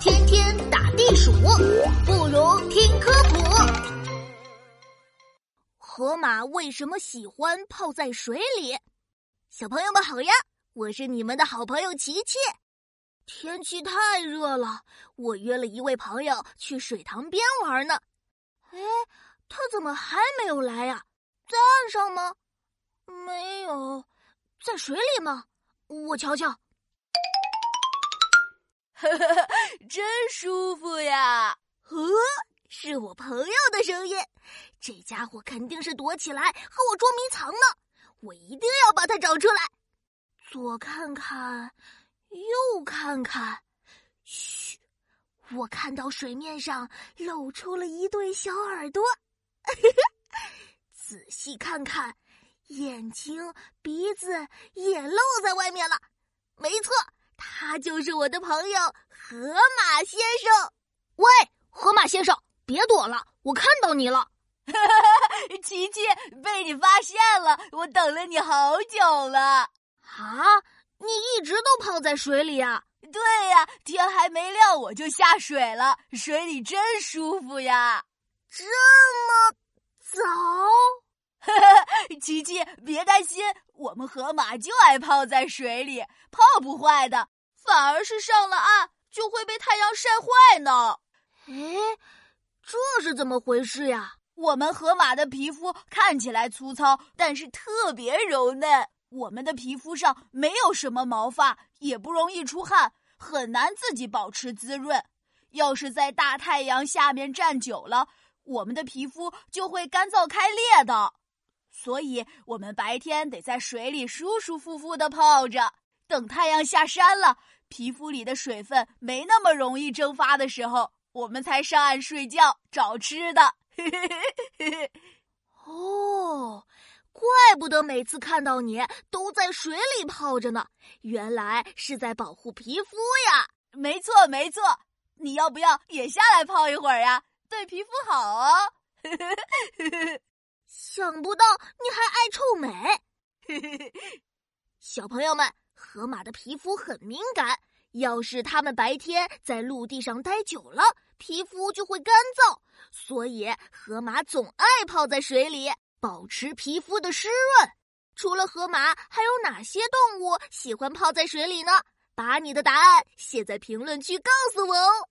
天天打地鼠，不如听科普。河马为什么喜欢泡在水里？小朋友们好呀，我是你们的好朋友琪琪。天气太热了，我约了一位朋友去水塘边玩呢。哎，他怎么还没有来呀？在岸上吗？没有，在水里吗？我瞧瞧。呵呵呵，真舒服呀！呵，是我朋友的声音。这家伙肯定是躲起来和我捉迷藏呢。我一定要把他找出来。左看看，右看看，嘘，我看到水面上露出了一对小耳朵。仔细看看，眼睛、鼻子也露在外面了。没错。他就是我的朋友河马先生。喂，河马先生，别躲了，我看到你了。琪琪，被你发现了，我等了你好久了。啊，你一直都泡在水里啊？对呀，天还没亮我就下水了，水里真舒服呀。这么早？琪琪，别担心，我们河马就爱泡在水里，泡不坏的。反而是上了岸就会被太阳晒坏呢。哎，这是怎么回事呀？我们河马的皮肤看起来粗糙，但是特别柔嫩。我们的皮肤上没有什么毛发，也不容易出汗，很难自己保持滋润。要是在大太阳下面站久了，我们的皮肤就会干燥开裂的。所以，我们白天得在水里舒舒服服的泡着，等太阳下山了。皮肤里的水分没那么容易蒸发的时候，我们才上岸睡觉找吃的。哦，怪不得每次看到你都在水里泡着呢，原来是在保护皮肤呀！没错，没错，你要不要也下来泡一会儿呀？对皮肤好哦。想不到你还爱臭美，小朋友们。河马的皮肤很敏感，要是它们白天在陆地上待久了，皮肤就会干燥。所以，河马总爱泡在水里，保持皮肤的湿润。除了河马，还有哪些动物喜欢泡在水里呢？把你的答案写在评论区，告诉我哦。